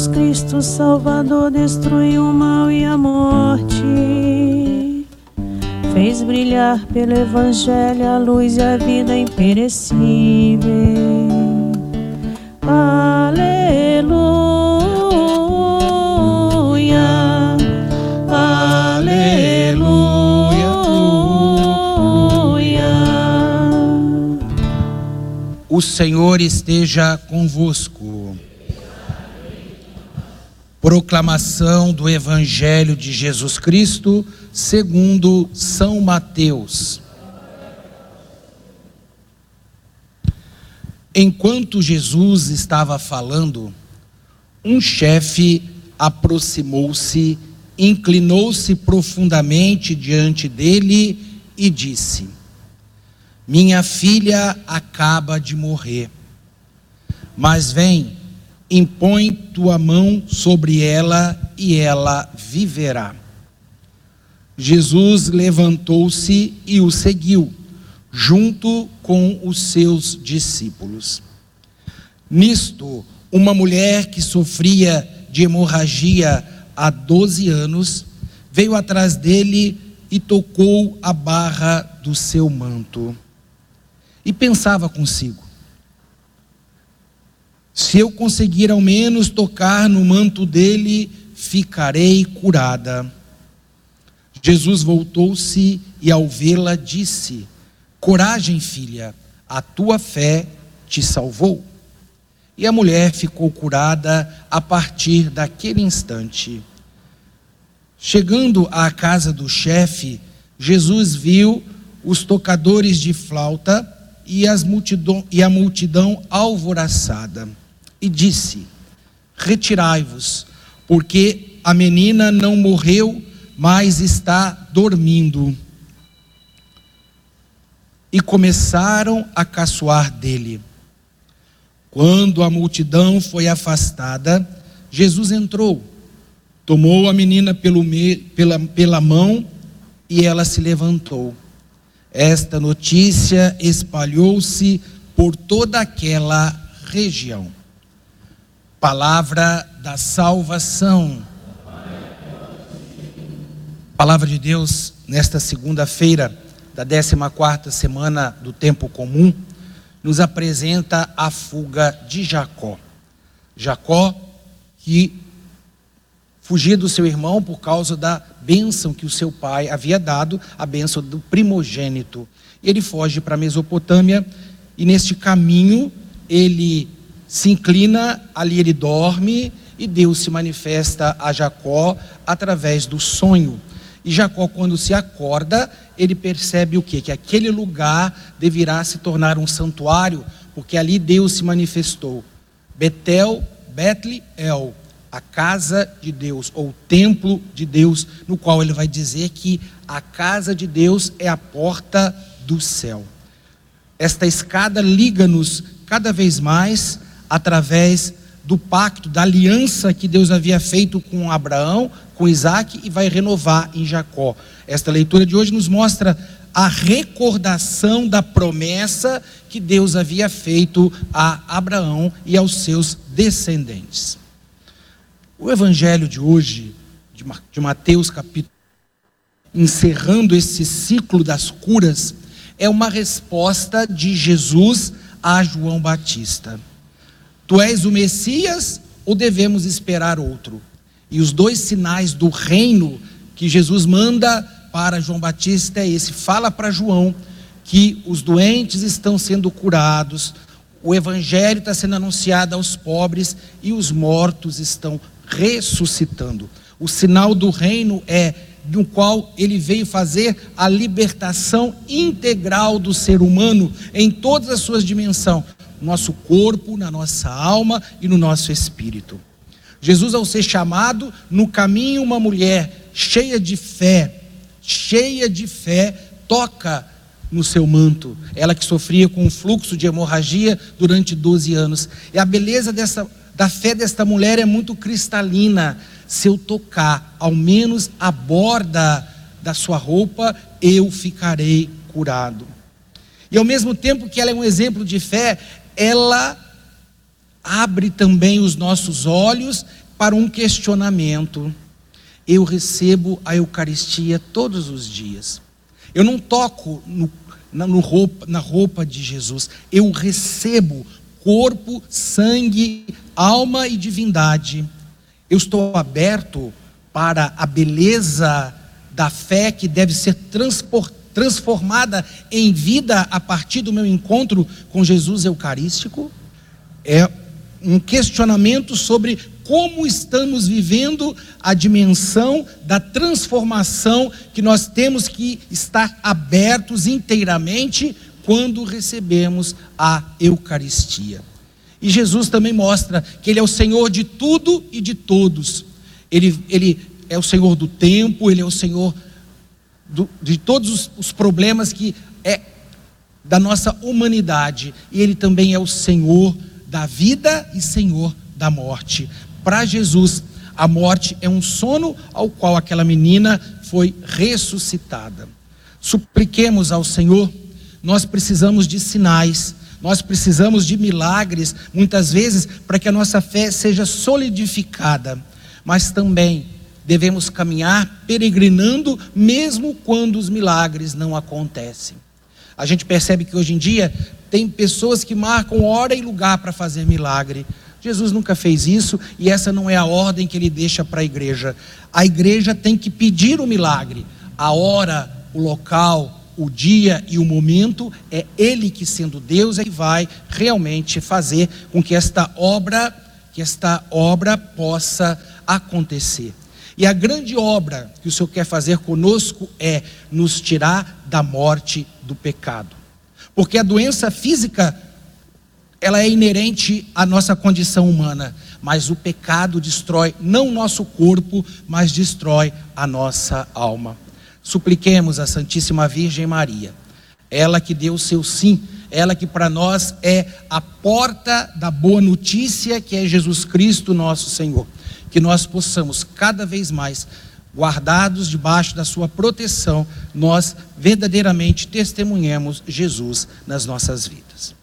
Jesus Cristo, Salvador, destruiu o mal e a morte. Fez brilhar pelo Evangelho a luz e a vida imperecível. Aleluia, aleluia. O Senhor esteja convosco. Proclamação do Evangelho de Jesus Cristo, segundo São Mateus. Enquanto Jesus estava falando, um chefe aproximou-se, inclinou-se profundamente diante dele e disse: Minha filha acaba de morrer, mas vem, impõe tua mão sobre ela e ela viverá. Jesus levantou-se e o seguiu, junto com os seus discípulos. Nisto, uma mulher que sofria de hemorragia há 12 anos veio atrás dele e tocou a barra do seu manto. E pensava consigo: se eu conseguir ao menos tocar no manto dele, ficarei curada. Jesus voltou-se e, ao vê-la, disse: Coragem, filha, a tua fé te salvou. E a mulher ficou curada a partir daquele instante. Chegando à casa do chefe, Jesus viu os tocadores de flauta e, as multidão, e a multidão alvoraçada e disse: Retirai-vos, porque a menina não morreu, mas está dormindo. E começaram a caçoar dele. Quando a multidão foi afastada, Jesus entrou, tomou a menina pelo me, pela, pela mão e ela se levantou. Esta notícia espalhou-se por toda aquela região. Palavra da salvação. Palavra de Deus nesta segunda-feira da 14ª semana do tempo comum nos apresenta a fuga de Jacó. Jacó que fugia do seu irmão por causa da bênção que o seu pai havia dado, a bênção do primogênito. Ele foge para a Mesopotâmia e neste caminho ele se inclina, ali ele dorme e Deus se manifesta a Jacó através do sonho. E Jacó, quando se acorda, ele percebe o quê? Que aquele lugar deverá se tornar um santuário, porque ali Deus se manifestou. Betel, Betleel, a casa de Deus, ou o templo de Deus, no qual ele vai dizer que a casa de Deus é a porta do céu. Esta escada liga-nos cada vez mais através do pacto, da aliança que Deus havia feito com Abraão, com Isaac e vai renovar em Jacó. Esta leitura de hoje nos mostra a recordação da promessa que Deus havia feito a Abraão e aos seus descendentes. O evangelho de hoje, de Mateus capítulo, encerrando esse ciclo das curas, é uma resposta de Jesus a João Batista. Tu és o Messias ou devemos esperar outro? E os dois sinais do reino que Jesus manda para João Batista é esse: fala para João que os doentes estão sendo curados, o evangelho está sendo anunciado aos pobres e os mortos estão ressuscitando. O sinal do reino é no qual ele veio fazer a libertação integral do ser humano em todas as suas dimensões, no nosso corpo, na nossa alma e no nosso espírito. Jesus, ao ser chamado, no caminho, uma mulher cheia de fé, cheia de fé, toca no seu manto. Ela que sofria com um fluxo de hemorragia durante 12 anos. E a beleza dessa, da fé desta mulher é muito cristalina. Se eu tocar ao menos a borda da sua roupa, eu ficarei curado. E ao mesmo tempo que ela é um exemplo de fé, ela abre também os nossos olhos para um questionamento. Eu recebo a Eucaristia todos os dias. Eu não toco no, na, no roupa, na roupa de Jesus. Eu recebo corpo, sangue, alma e divindade. Eu estou aberto para a beleza da fé que deve ser transformada em vida a partir do meu encontro com Jesus Eucarístico. É um questionamento sobre como estamos vivendo a dimensão da transformação que nós temos que estar abertos inteiramente quando recebemos a Eucaristia. E Jesus também mostra que Ele é o Senhor de tudo e de todos. Ele, ele é o Senhor do tempo, Ele é o Senhor do, de todos os, os problemas que é da nossa humanidade. E Ele também é o Senhor da vida e Senhor da morte. Para Jesus, a morte é um sono ao qual aquela menina foi ressuscitada. Supliquemos ao Senhor, nós precisamos de sinais, nós precisamos de milagres, muitas vezes, para que a nossa fé seja solidificada, mas também devemos caminhar peregrinando, mesmo quando os milagres não acontecem. A gente percebe que hoje em dia tem pessoas que marcam hora e lugar para fazer milagre. Jesus nunca fez isso e essa não é a ordem que ele deixa para a igreja. A igreja tem que pedir o milagre. A hora, o local, o dia e o momento é ele que sendo Deus é que vai realmente fazer com que esta obra, que esta obra possa acontecer. E a grande obra que o Senhor quer fazer conosco é nos tirar da morte do pecado. Porque a doença física ela é inerente à nossa condição humana, mas o pecado destrói não o nosso corpo, mas destrói a nossa alma. Supliquemos a Santíssima Virgem Maria, ela que deu o seu sim, ela que para nós é a porta da boa notícia, que é Jesus Cristo, nosso Senhor. Que nós possamos cada vez mais, guardados debaixo da sua proteção, nós verdadeiramente testemunhemos Jesus nas nossas vidas.